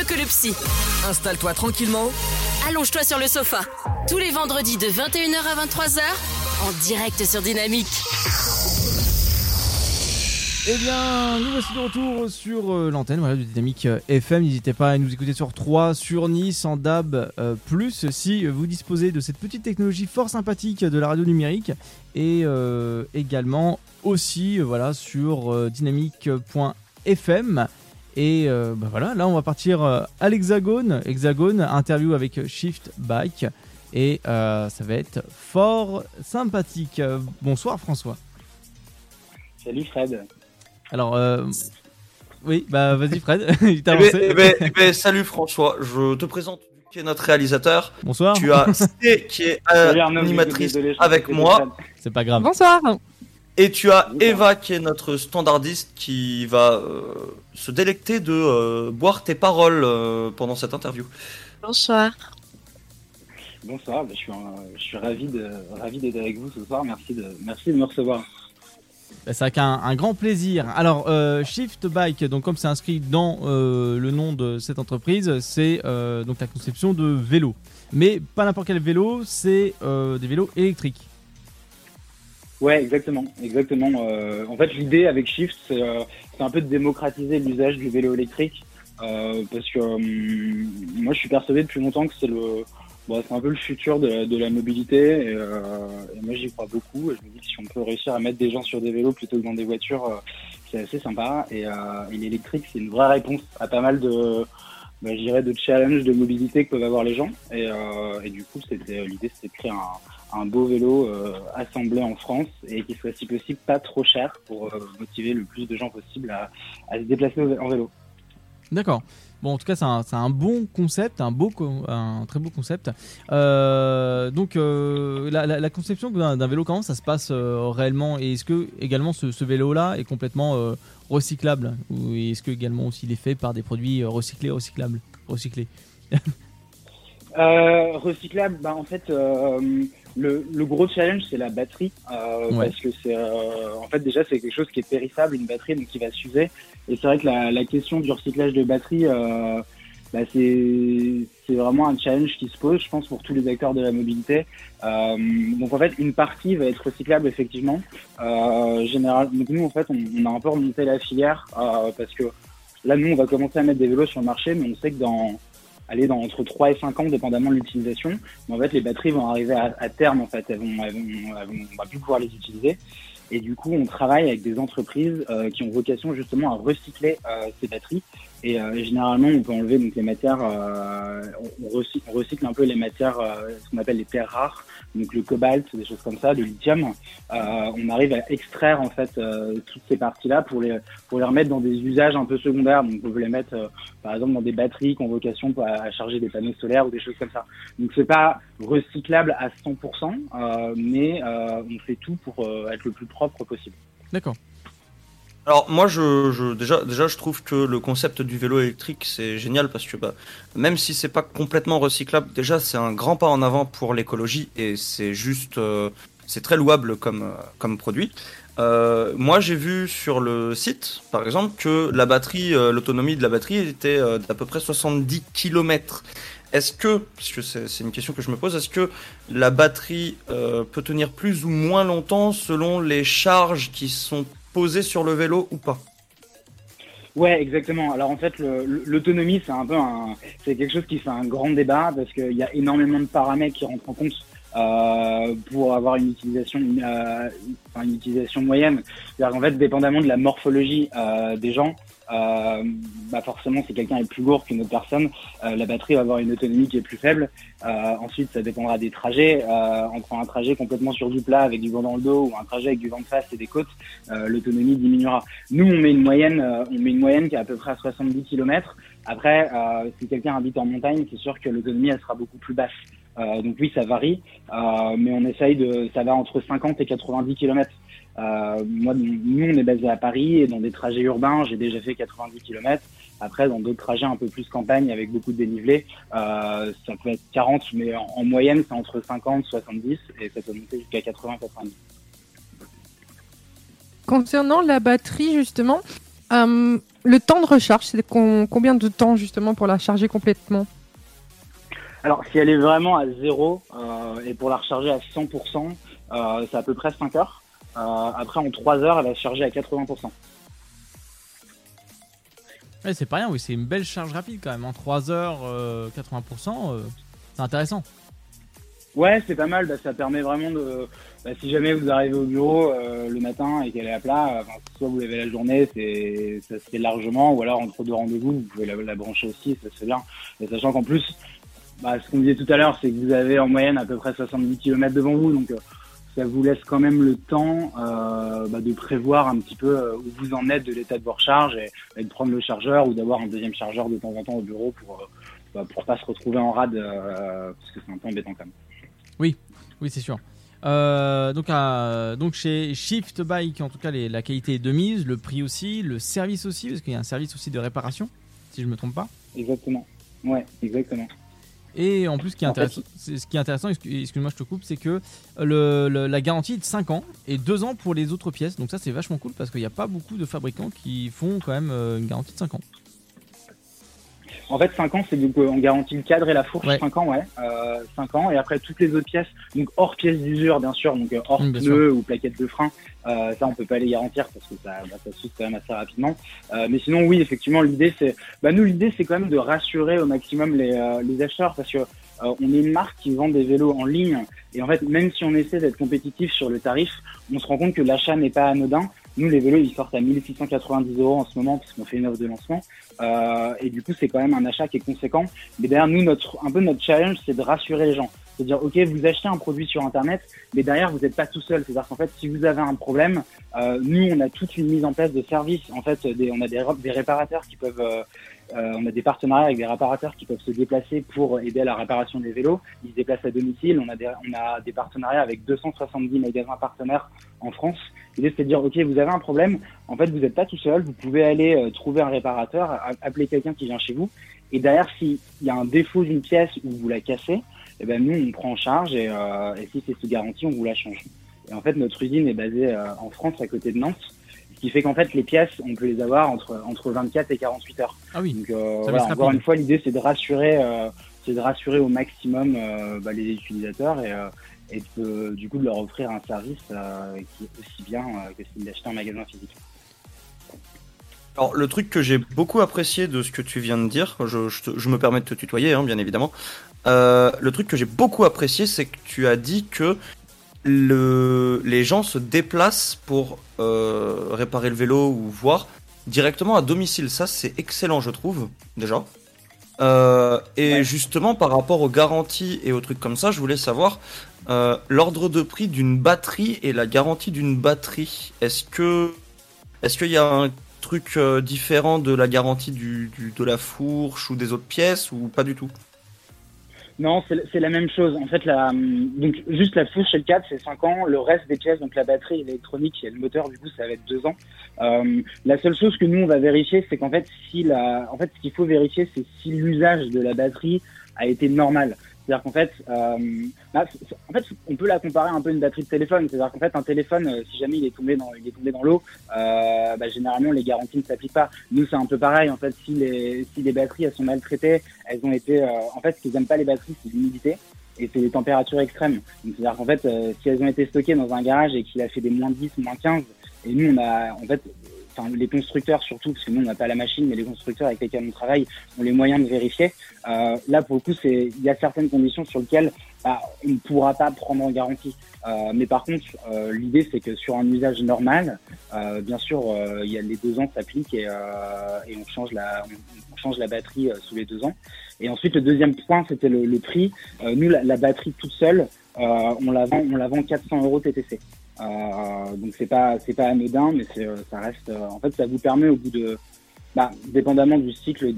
mieux que le psy. Installe-toi tranquillement. Allonge-toi sur le sofa. Tous les vendredis de 21h à 23h, en direct sur Dynamique. Eh bien, nous voici de retour sur euh, l'antenne voilà, de Dynamique euh, FM. N'hésitez pas à nous écouter sur 3, sur Nice, en DAB, euh, plus si vous disposez de cette petite technologie fort sympathique de la radio numérique. Et euh, également aussi euh, voilà, sur euh, dynamique.fm. Et euh, bah voilà, là on va partir euh, à l'Hexagone. Hexagone, interview avec Shift Bike. Et euh, ça va être fort sympathique. Euh, bonsoir François. Salut Fred. Alors, euh, oui, bah vas-y Fred, il t'a Eh ben, eh ben, eh ben, salut François, je te présente qui est notre réalisateur. Bonsoir, Tu as C qui est euh, animatrice avec moi. c'est pas grave. Bonsoir. Et tu as. Eva qui est notre standardiste qui va euh, se délecter de euh, boire tes paroles euh, pendant cette interview. Bonsoir. Bonsoir, je suis, un- je suis ravi de ravi d'être avec vous ce soir. Merci de merci de me recevoir. Bah, c'est avec un, un grand plaisir. Alors, euh, Shift Bike, donc comme c'est inscrit dans euh, le nom de cette entreprise, c'est euh, donc la conception de vélos. Mais pas n'importe quel vélo, c'est euh, des vélos électriques. Ouais, exactement, exactement. Euh, en fait, l'idée avec Shift, c'est euh, un peu de démocratiser l'usage du vélo électrique, euh, parce que euh, moi, je suis persuadé depuis longtemps que c'est le bon, c'est un peu le futur de, la- de la mobilité. Et, euh, et moi, j'y crois beaucoup. Et je me dis que si on peut réussir à mettre des gens sur des vélos plutôt que dans des voitures, euh, c'est assez sympa. Et, euh, et l'électrique, c'est une vraie réponse à pas mal de bah, de challenges de mobilité que peuvent avoir les gens. Et, et du coup, c'était l'idée, c'était de créer un, un beau vélo euh, assemblé en France et qui soit si possible pas trop cher pour euh, motiver le plus de gens possible à, à se déplacer en vélo. D'accord. Bon, en tout cas, c'est un, bon concept, un, beau, un très beau concept. Euh, donc, euh, la, la- la conception d'un vélo, comment ça se passe euh, réellement? Et est-ce que également ce, ce vélo-là est complètement recyclable? Ou est-ce que également aussi il est fait par des produits recyclés, recyclables, recyclés recyclable, bah en fait, le, le gros challenge c'est la batterie euh, Ouais. parce que c'est euh, en fait déjà c'est quelque chose qui est périssable, une batterie donc qui va s'user. Et c'est vrai que la, la question du recyclage de batterie, euh, bah, c'est c'est vraiment un challenge qui se pose, je pense, pour tous les acteurs de la mobilité. Euh, donc en fait, une partie va être recyclable effectivement. Euh, général, donc nous en fait, on, on a un peu remonté la filière euh, parce que là nous on va commencer à mettre des vélos sur le marché, mais on sait que dans aller dans entre 3 et 5 ans, dépendamment de l'utilisation. Mais en fait, les batteries vont arriver à, terme, en fait, elles vont, elles vont, elles vont- on va plus pouvoir les utiliser. Et du coup, on travaille avec des entreprises euh, qui ont vocation justement à recycler euh, ces batteries. Et euh, généralement, on peut enlever donc les matières, euh, on, on recycle, on recycle un peu les matières, euh, ce qu'on appelle les terres rares, donc le cobalt, des choses comme ça, le lithium. Euh, on arrive à extraire en fait euh, toutes ces parties-là pour les pour les remettre dans des usages un peu secondaires. Donc, on peut les mettre euh, par exemple dans des batteries qui ont vocation à, charger des panneaux solaires ou des choses comme ça. Donc c'est pas recyclable à 100%, euh, mais on fait tout pour être le plus propre possible. D'accord. Alors moi je, je déjà déjà je trouve que le concept du vélo électrique c'est génial parce que bah, même si c'est pas complètement recyclable déjà c'est un grand pas en avant pour l'écologie et c'est juste euh, c'est très louable comme euh, comme produit. Euh, moi j'ai vu sur le site par exemple que la batterie euh, l'autonomie de la batterie était euh, d'à peu près 70 km. Est-ce que, parce que c'est une question que je me pose, est-ce que la batterie euh, peut tenir plus ou moins longtemps selon les charges qui sont posées sur le vélo ou pas? Ouais, exactement. Alors en fait, l'autonomie, c'est un peu un, c'est quelque chose qui fait un grand débat parce qu'il y a énormément de paramètres qui rentrent en compte euh, pour avoir une utilisation, euh, une utilisation moyenne. C'est-à-dire qu'en fait, dépendamment de la morphologie euh, des gens, euh, bah forcément, si quelqu'un est plus lourd qu'une autre personne, euh, la batterie va avoir une autonomie qui est plus faible. Euh, ensuite, ça dépendra des trajets. Euh, entre un trajet complètement sur du plat avec du vent dans le dos ou un trajet avec du vent de face et des côtes, euh, l'autonomie diminuera. Nous, on met une moyenne, euh, on met une moyenne qui est à peu près à 70 km. Après, si quelqu'un habite en montagne, c'est sûr que l'autonomie elle sera beaucoup plus basse. Donc oui, ça varie, mais on essaye de, ça va entre 50 et 90 km. Euh, moi, nous, on est basé à Paris et dans des trajets urbains, j'ai déjà fait 90 km. Après, dans d'autres trajets un peu plus campagne avec beaucoup de dénivelé, euh, ça peut être 40, mais en, en moyenne, c'est entre 50, 70 et ça peut monter jusqu'à 80, 90. Concernant la batterie, justement, euh, le temps de recharge, c'est combien de temps justement pour la charger complètement? Alors, si elle est vraiment à zéro et pour la recharger à 100%, c'est à peu près 5 heures. Après, en 3 heures, elle va se charger à 80%. Ouais, c'est pas rien, oui, c'est une belle charge rapide quand même. En 3 heures, 80%, c'est intéressant. Ouais, c'est pas mal. Bah, ça permet vraiment de. Bah, si jamais vous arrivez au bureau euh, le matin et qu'elle est à plat, soit vous l'avez la journée, c'est ça se fait largement, ou alors entre deux rendez-vous, vous pouvez la, brancher aussi, ça se fait bien. Et sachant qu'en plus, bah, ce qu'on disait tout à l'heure, c'est que vous avez en moyenne à peu près 70 km devant vous, donc euh, ça vous laisse quand même le temps euh, bah, de prévoir un petit peu où vous en êtes de l'état de vos recharges et, de prendre le chargeur ou d'avoir un deuxième chargeur de temps en temps au bureau pour bah, pour pas se retrouver en rade parce que c'est un peu embêtant quand même. Oui, oui, c'est sûr. Euh, donc, donc chez Shift Bike, en tout cas, la qualité est de mise, le prix aussi, le service aussi, parce qu'il y a un service aussi de réparation, si je ne me trompe pas. Exactement. Ouais, exactement. Et en plus, ce qui est intéressant, ce qui est intéressant excuse-moi, je te coupe, c'est que le, la garantie est de 5 ans et 2 ans pour les autres pièces. Donc ça, c'est vachement cool parce qu'il n'y a pas beaucoup de fabricants qui font quand même euh, une garantie de 5 ans. En fait, 5 ans, c'est donc on garantit le cadre et la fourche, 5 ans, ouais. Euh, 5 ans. Et après, toutes les autres pièces, donc hors pièces d'usure, bien sûr, donc euh, hors pneus ou plaquettes de frein, euh, ça, on peut pas les garantir parce que ça, bah, ça quand même assez rapidement. Euh, mais sinon, oui, effectivement, l'idée, c'est, bah, nous, l'idée, c'est quand même de rassurer au maximum les, euh, les acheteurs parce que euh, on est une marque qui vend des vélos en ligne et en fait, même si on essaie d'être compétitif sur le tarif, on se rend compte que l'achat n'est pas anodin. Nous, les vélos, ils sortent à 1690 euros en ce moment parce qu'on fait une offre de lancement. Euh, et du coup, c'est quand même un achat qui est conséquent. Mais derrière, nous, notre, un peu notre challenge, c'est de rassurer les gens. C'est à dire, OK, vous achetez un produit sur Internet, mais derrière, vous n'êtes pas tout seul. C'est-à-dire qu'en fait, si vous avez un problème, euh, nous, on a toute une mise en place de services. En fait, on a des, des réparateurs qui peuvent... Euh, euh, on a des partenariats avec des réparateurs qui peuvent se déplacer pour aider à la réparation des vélos. Ils se déplacent à domicile. On a des, on a des partenariats avec 270 magasins partenaires en France. L'idée, c'est de dire, OK, vous avez un problème. En fait, vous n'êtes pas tout seul. Vous pouvez aller euh, trouver un réparateur, appeler quelqu'un qui vient chez vous. Et derrière, s'il y a un défaut d'une pièce ou vous la cassez, eh ben, nous, on prend en charge et, euh, et si c'est sous garantie, on vous la change. Et en fait, notre usine est basée euh, en France, à côté de Nantes, ce qui fait qu'en fait, les pièces, on peut les avoir entre, entre 24 et 48 heures. Ah oui. Donc, voilà, encore une fois, l'idée, c'est de rassurer, c'est de rassurer au maximum bah, les utilisateurs et, et de, du coup de leur offrir un service qui est aussi bien que s'ils l'achetaient en magasin physique. Alors, le truc que j'ai beaucoup apprécié de ce que tu viens de dire, je, me permets de te tutoyer, hein, bien évidemment. Euh, le truc que j'ai beaucoup apprécié, c'est que tu as dit que le, les gens se déplacent pour euh, réparer le vélo ou voir directement à domicile. Ça, c'est excellent, je trouve, déjà. Euh, et justement, par rapport aux garanties et aux trucs comme ça, je voulais savoir l'ordre de prix d'une batterie et la garantie d'une batterie. Est-ce que est-ce qu'il y a un truc euh, différent de la garantie du, de la fourche ou des autres pièces ou pas du tout? Non, c'est la même chose. En fait, la, donc juste la fourche et le cadre, c'est 5 ans. Le reste des pièces, donc la batterie, l'électronique et le moteur, du coup, ça va être 2 ans. Euh, la seule chose que nous, on va vérifier, c'est qu'en fait, si la, en fait, ce qu'il faut vérifier, c'est si l'usage de la batterie a été normal. C'est-à-dire qu'en fait, euh, bah, en fait, on peut la comparer un peu à une batterie de téléphone. C'est-à-dire qu'en fait, un téléphone, euh, si jamais il est tombé dans, il est tombé dans l'eau, euh, bah, généralement les garanties ne s'appliquent pas. Nous, c'est un peu pareil. En fait, si les, si les batteries elles sont maltraitées, elles ont été, en fait, ce qu'ils n'aiment pas les batteries, c'est l'humidité et c'est les températures extrêmes. C'est-à-dire qu'en fait, si elles ont été stockées dans un garage et qu'il a fait des moins 10, moins 15, et nous, on a, en fait, enfin les constructeurs surtout, parce que nous on n'a pas la machine, mais les constructeurs avec lesquels on travaille ont les moyens de vérifier. Euh, là pour le coup, c'est il y a certaines conditions sur lesquelles bah, on ne pourra pas prendre en garantie. Euh, mais par contre, euh, l'idée c'est que sur un usage normal, euh, bien sûr, euh, il y a les deux ans s'appliquent et, euh, et on change la on, change la batterie sous les deux ans. Et ensuite le deuxième point c'était le, le, prix. nous la, la, batterie toute seule, on la vend on la vend 400 euros TTC. Euh, donc c'est pas c'est pas anodin, mais c'est ça reste. en fait, ça vous permet au bout de bah, dépendamment du cycle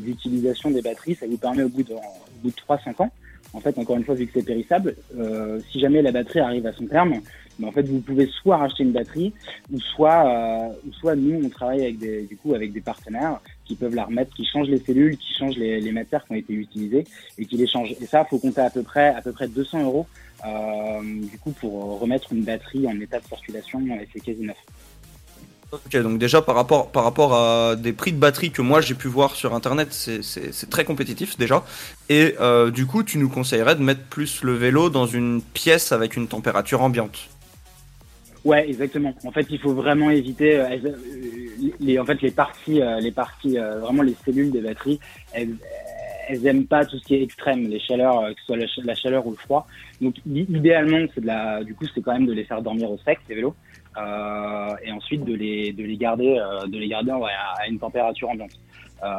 d'utilisation des batteries, ça vous permet au bout de, au bout de 3-5 ans en fait, encore une fois, vu que c'est périssable, euh, si jamais la batterie arrive à son terme, ben, en fait, vous pouvez soit racheter une batterie, ou soit, euh, ou soit nous, on travaille avec des, du coup, avec des partenaires qui peuvent la remettre, qui changent les cellules, qui changent les, les matières qui ont été utilisées et qui les changent. Et ça, faut compter à peu près, à peu près 200 euros, euh, du coup, pour remettre une batterie en état de circulation et c'est quasi neuf. Ok, donc déjà par rapport, par rapport à des prix de batterie que moi j'ai pu voir sur internet, c'est- très compétitif déjà. Et euh, du coup, tu nous conseillerais de mettre plus le vélo dans une pièce avec une température ambiante? Ouais, exactement. En fait, il faut vraiment éviter euh, les, en fait, les parties, euh, les parties, euh, vraiment les cellules des batteries, elles, elles aiment pas tout ce qui est extrême, les chaleurs, euh, que ce soit la, ch- la chaleur ou le froid. Donc, idéalement, c'est de la, du coup, c'est quand même de les faire dormir au sec, ces vélos, et ensuite de les, de les garder, de les garder à, une température ambiante.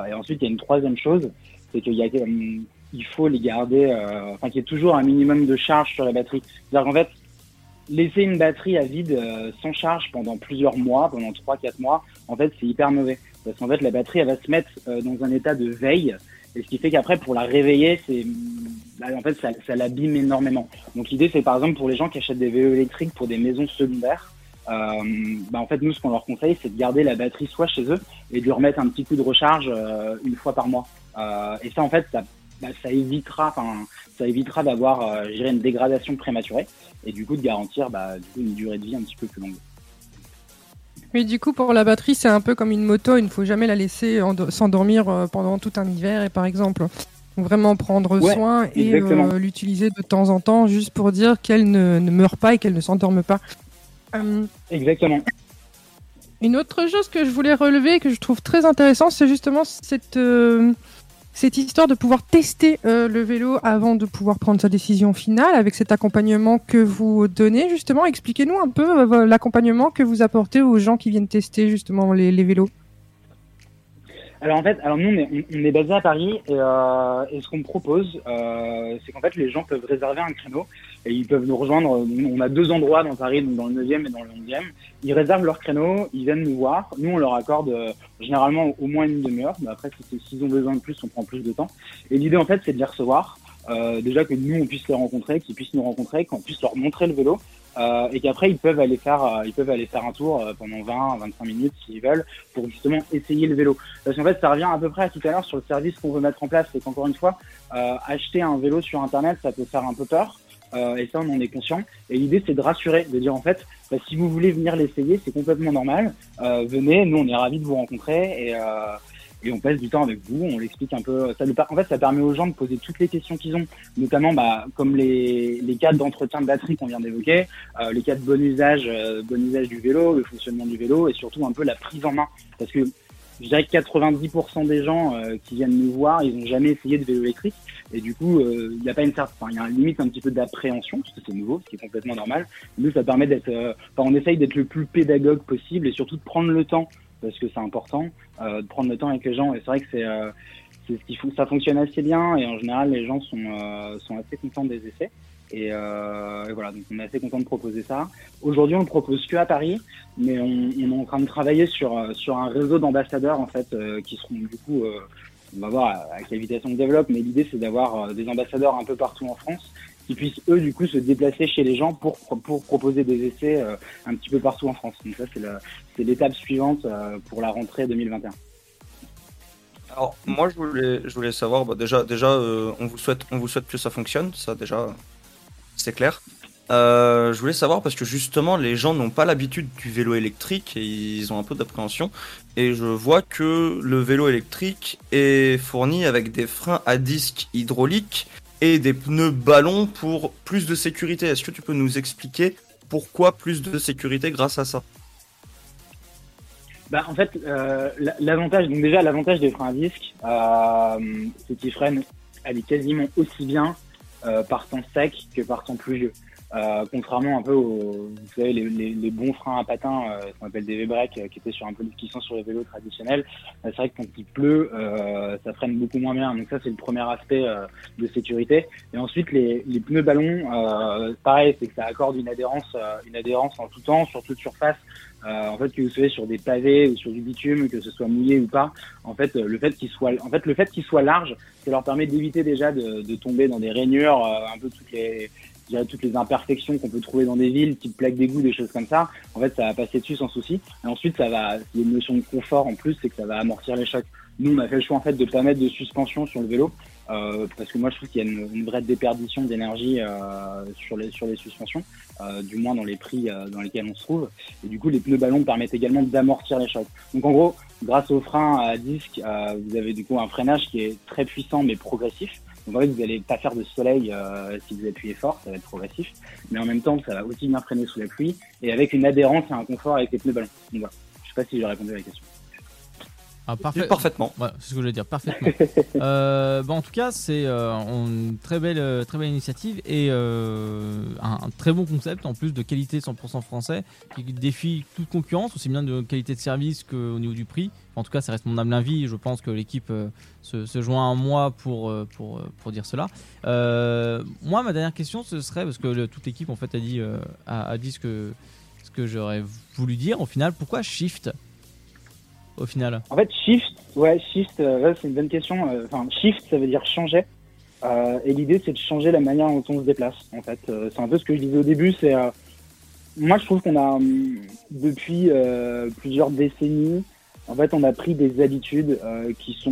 Et ensuite, il y a une troisième chose, c'est qu'il faut les garder, enfin, qu'il y ait toujours un minimum de charge sur la batterie. C'est-à-dire qu'en fait, laisser une batterie à vide euh, sans charge pendant plusieurs mois, pendant 3-4 mois, en fait, c'est hyper mauvais. Parce qu'en fait, la batterie, elle va se mettre euh, dans un état de veille. Et ce qui fait qu'après, pour la réveiller, c'est, bah, en fait, ça, ça l'abîme énormément. Donc, l'idée, c'est par exemple pour les gens qui achètent des vélos électriques pour des maisons secondaires, euh, bah, en fait, nous, ce qu'on leur conseille, c'est de garder la batterie soit chez eux et de lui remettre un petit coup de recharge une fois par mois. Et ça, en fait, ça, bah, ça évitera, enfin, ça évitera d'avoir, euh, une dégradation prématurée et du coup de garantir, bah, du coup, une durée de vie un petit peu plus longue. Mais du coup, pour la batterie, c'est un peu comme une moto. Il ne faut jamais la laisser endo- s'endormir euh, pendant tout un hiver. Et par exemple, faut vraiment prendre Ouais, soin et euh, l'utiliser de temps en temps, juste pour dire qu'elle ne, ne meurt pas et qu'elle ne s'endorme pas. Euh, Exactement. Une autre chose que je voulais relever, que je trouve très intéressant, c'est justement cette, euh, cette histoire de pouvoir tester euh, le vélo avant de pouvoir prendre sa décision finale, avec cet accompagnement que vous donnez. Justement, expliquez-nous un peu euh, l'accompagnement que vous apportez aux gens qui viennent tester justement les, vélos. Alors en fait, alors nous on est, basé à Paris et, euh, et ce qu'on propose, c'est qu'en fait les gens peuvent réserver un créneau et ils peuvent nous rejoindre. On a deux endroits dans Paris, donc dans le 9e et dans le 11e. Ils réservent leur créneau, ils viennent nous voir. Nous on leur accorde euh, généralement au moins une demi-heure. Mais après si c'est- s'ils ont besoin de plus, on prend plus de temps. Et l'idée en fait c'est de les recevoir. Euh, déjà que nous on puisse les rencontrer, qu'ils puissent nous rencontrer, qu'on puisse leur montrer le vélo. Euh, et qu'après ils peuvent aller faire euh, ils peuvent aller faire un tour euh, pendant 20 25 minutes s'ils veulent pour justement essayer le vélo parce qu'en fait, ça revient à peu près à tout à l'heure sur le service qu'on veut mettre en place. C'est qu'encore une fois, euh, acheter un vélo sur Internet, ça peut faire un peu peur. Euh, et ça, on en est conscient. Et l'idée, c'est de rassurer, de dire en fait, bah, si vous voulez venir l'essayer, c'est complètement normal. Euh, venez, nous, on est ravis de vous rencontrer et, euh, et on passe du temps avec vous. On l'explique un peu. Ça, en fait, ça permet aux gens de poser toutes les questions qu'ils ont, notamment bah, comme les, les cas d'entretien de batterie qu'on vient d'évoquer, euh, les cas de bon usage, euh, bon usage du vélo, le fonctionnement du vélo et surtout un peu la prise en main. Parce que je dirais que 90% des gens euh, qui viennent nous voir, ils n'ont jamais essayé de vélo électrique. Et du coup, euh, il n'y a pas une certaine, il y a limite un petit peu d'appréhension, parce que c'est nouveau, ce qui est complètement normal. Nous, ça permet d'être, euh, enfin, on essaye d'être le plus pédagogue possible et surtout de prendre le temps, parce que c'est important, euh, de prendre le temps avec les gens. Et c'est vrai que c'est, euh, c'est ce qui ça fonctionne assez bien et en général, les gens sont, euh, sont assez contents des essais. Et, euh, et voilà, donc on est assez content de proposer ça. Aujourd'hui, on le propose que à Paris, mais on, est en train de travailler sur euh, sur un réseau d'ambassadeurs en fait euh, qui seront du coup, on va voir à quelle vitesse on développe, mais l'idée c'est d'avoir des ambassadeurs un peu partout en France qui puissent eux du coup se déplacer chez les gens pour pour proposer des essais un petit peu partout en France. Donc ça c'est c'est l'étape suivante pour la rentrée 2021. Alors moi je voulais, je voulais savoir, bah, déjà, déjà on, vous souhaite, on vous souhaite que ça fonctionne, ça déjà c'est clair. Euh, je voulais savoir parce que justement les gens n'ont pas l'habitude du vélo électrique et ils ont un peu d'appréhension. Et je vois que le vélo électrique est fourni avec des freins à disque hydrauliques et des pneus ballons pour plus de sécurité. Est-ce que tu peux nous expliquer pourquoi plus de sécurité grâce à ça? Bah, en fait, euh, la- l'avantage, donc déjà l'avantage des freins à disque, euh, c'est qu'ils freinent allez, quasiment aussi bien euh, par temps sec que par temps pluvieux. Euh, contrairement un peu aux, vous savez, les, les, les bons freins à patins, euh, qu'on appelle des V-breaks, euh, qui étaient sur un peu, qui sont sur les vélos traditionnels, euh, c'est vrai que quand il pleut, euh, ça freine beaucoup moins bien. Donc ça, c'est le premier aspect de sécurité. Et ensuite, les, les pneus ballons, pareil, c'est que ça accorde une adhérence, une adhérence en tout temps, sur toute surface. Euh, en fait, que vous soyez sur des pavés ou sur du bitume, que ce soit mouillé ou pas, en fait, le fait qu'il soit, en fait, le fait large, ça leur permet d'éviter déjà de, de tomber dans des rainures, euh, un peu toutes les, toutes les imperfections qu'on peut trouver dans des villes, type plaques d'égout, des choses comme ça. En fait, ça va passer dessus sans souci. Et ensuite, ça va, il y a une notion de confort en plus, c'est que ça va amortir les chocs. Nous, on a fait le choix en fait de pas mettre de suspension sur le vélo euh, parce que moi, je trouve qu'il y a une, vraie déperdition d'énergie euh, sur les sur les suspensions, euh, du moins dans les prix dans lesquels on se trouve. Et du coup, les pneus ballons permettent également d'amortir les chocs. Donc, en gros, grâce au frein à disque, vous avez du coup un freinage qui est très puissant mais progressif. Donc en fait, vous n'allez pas faire de soleil si vous appuyez fort, ça va être progressif. Mais en même temps, ça va aussi bien freiner sous la pluie et avec une adhérence et un confort avec les pneus ballons. Donc voilà. Je sais pas si j'ai répondu à la question. Ah, parfait. Parfaitement. C'est ce que je voulais dire, parfaitement. euh, bah, en tout cas, c'est euh, une très belle, euh, très belle initiative et euh, un, un très bon concept en plus de qualité 100% français qui défie toute concurrence, aussi bien de qualité de service qu'au niveau du prix. En tout cas, ça reste mon humble avis. Je pense que l'équipe euh, se, se joint à moi pour, euh, pour, euh, pour dire cela. Euh, moi, ma dernière question, ce serait parce que le- toute l'équipe en fait a dit, euh, a, a dit ce que, ce que j'aurais voulu dire. Au final, pourquoi Shift? Au final. En fait, shift, ouais, shift, euh, c'est une bonne question. Euh, Enfin, shift, ça veut dire changer. Euh, et l'idée, c'est de changer la manière dont on se déplace. En fait, c'est un peu ce que je disais au début. C'est, moi, je trouve qu'on a hum, depuis plusieurs décennies, en fait, on a pris des habitudes qui sont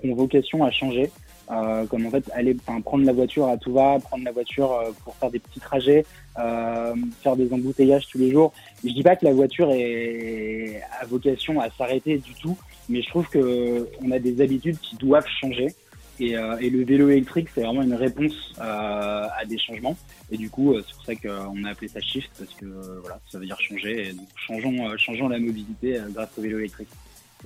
qui ont vocation à changer. Euh, comme en fait aller prendre la voiture à tout va, prendre la voiture euh, pour faire des petits trajets, euh, faire des embouteillages tous les jours. Je dis pas que la voiture est a vocation à s'arrêter du tout, mais je trouve que on a des habitudes qui doivent changer. Et, euh, et le vélo électrique, c'est vraiment une réponse euh, à des changements. Et du coup, euh, c'est pour ça qu'on a appelé ça shift parce que voilà, ça veut dire changer. Et donc, changeons, changeons la mobilité grâce au vélo électrique.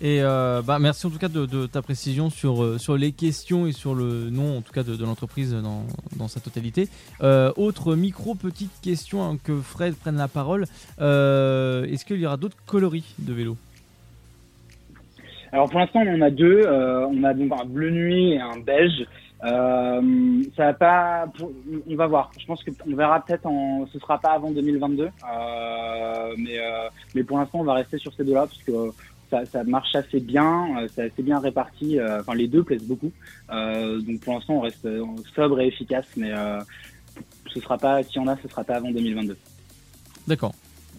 Et euh, bah, merci en tout cas de, ta précision sur, euh, sur les questions et sur le nom en tout cas de, l'entreprise dans, dans sa totalité. Euh, autre micro petite question hein, que Fred prenne la parole. Euh, Est-ce qu'il y aura d'autres coloris de vélo? Alors pour l'instant, on en a deux. On a donc un bleu nuit et un beige. Ça va pas. on va voir. Je pense qu'on verra peut-être en. Ce sera pas avant 2022. Euh, mais mais pour l'instant, on va rester sur ces deux-là parce que ça, ça marche assez bien. euh, C'est assez bien réparti. euh, Enfin, les deux plaisent beaucoup. Euh, donc pour l'instant, on reste sobre et efficace. Mais euh, ce sera pas. Si on a, ce sera pas avant 2022. D'accord.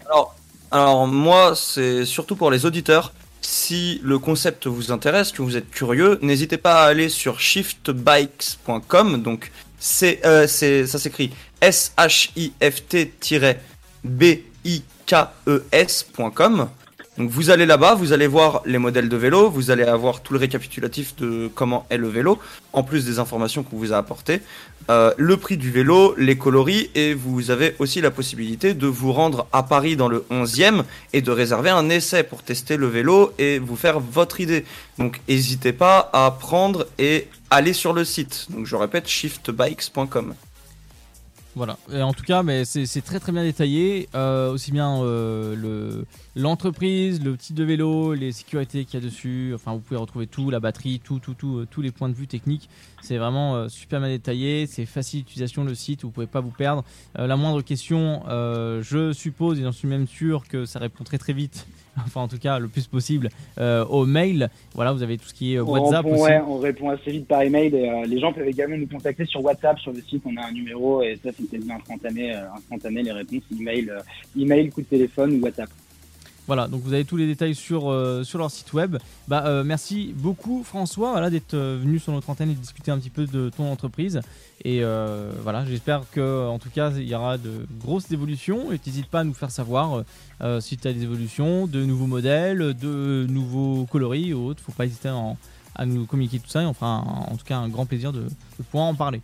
Alors, alors moi, c'est surtout pour les auditeurs. Si le concept vous intéresse, que vous êtes curieux, n'hésitez pas à aller sur shiftbikes.com. Donc, c'est, euh, c'est, ça s'écrit S-H-I-F-T-B-I-K-E-S.com. Donc, vous allez là-bas, vous allez voir les modèles de vélo, vous allez avoir tout le récapitulatif de comment est le vélo, en plus des informations qu'on vous a apportées, euh, le prix du vélo, les coloris, et vous avez aussi la possibilité de vous rendre à Paris dans le 11e et de réserver un essai pour tester le vélo et vous faire votre idée. Donc n'hésitez pas à prendre et aller sur le site. Donc je répète, shiftbikes.com. Voilà. En tout cas, mais c'est très très bien détaillé. Euh, aussi bien euh, le l'entreprise, le type de vélo, les sécurités qu'il y a dessus. Enfin, vous pouvez retrouver tout, la batterie, tout, tout, tout, euh, tous les points de vue techniques. C'est vraiment super bien détaillé. C'est facile d'utilisation le site. Vous pouvez pas vous perdre. La moindre question, je suppose et j'en suis même sûr que ça répond très très vite. Enfin, en tout cas, le plus possible euh, au mail. Voilà, vous avez tout ce qui est euh, On WhatsApp répond, aussi. ouais, on répond assez vite par email. Et, euh, les gens peuvent également nous contacter sur WhatsApp, sur le site. On a un numéro et ça, c'est instantané, instantané les réponses. Email, email, coup de téléphone ou WhatsApp. Voilà, donc vous avez tous les détails sur, euh, sur leur site web. Bah, euh, merci beaucoup François voilà, d'être euh, venu sur notre antenne et de discuter un petit peu de ton entreprise. Et voilà, j'espère que en tout cas il y aura de grosses évolutions et n'hésite pas à nous faire savoir si tu as des évolutions, de nouveaux modèles, de nouveaux coloris ou autres. Faut pas hésiter à, en- nous communiquer tout ça et on fera en tout cas un grand plaisir de pouvoir en parler.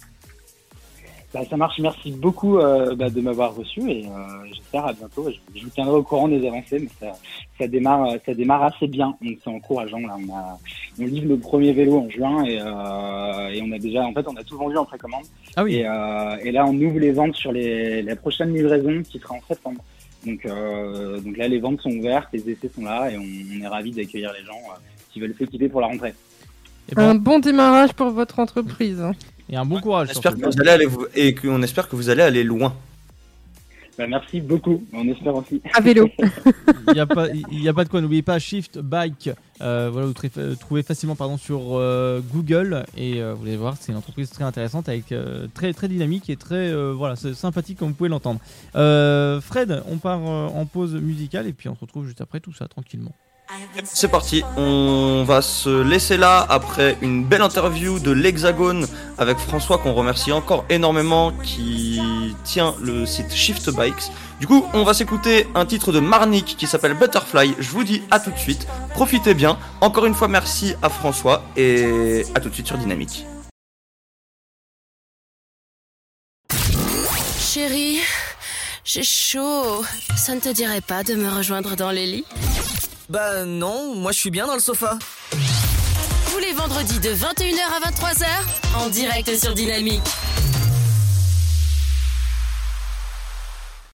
Bah, ça marche. Merci beaucoup euh, bah, de m'avoir reçu et euh, j'espère à bientôt. Je, je vous tiendrai au courant des avancées, mais ça, ça démarre, ça démarre assez bien. Donc c'est encourageant. Là, on a, on livre le premier vélo en juin et, euh, et on a déjà, en fait, on a tout vendu en précommande. Ah oui, Et, euh, et là, on ouvre les ventes sur les, la prochaine livraison qui sera en septembre. Donc, euh, donc là, les ventes sont ouvertes, les essais sont là et on, on est ravis d'accueillir les gens euh, qui veulent s'équiper pour la rentrée. et, bon, Un bon démarrage pour votre entreprise. Et un bon On courage. espère surtout. que vous allez aller vous- et qu'on espère que vous allez aller loin. Bah, merci beaucoup. On espère aussi. À vélo. Il n'y a, pas- y a pas de quoi, n'oubliez pas Shift Bike. euh, voilà, vous euh, trouvez facilement pardon, sur euh, Google et euh, vous allez voir, c'est une entreprise très intéressante avec euh, très très dynamique et très euh, voilà, sympathique comme vous pouvez l'entendre. Euh, Fred, on part euh, en pause musicale et puis on se retrouve juste après tout ça tranquillement. C'est parti, on va se laisser là après une belle interview de l'Hexagone avec François qu'on remercie encore énormément qui tient le site Shift Bikes. Du coup, on va s'écouter un titre de Marnik qui s'appelle Butterfly. Je vous dis à tout de suite, profitez bien. Encore une fois, merci à François et à tout de suite sur Dynamique. Chérie, j'ai chaud. Ça ne te dirait pas de me rejoindre dans les lits? Bah non, moi je suis bien dans le sofa. Tous les vendredis de 21h à 23h, en direct sur Dynamique.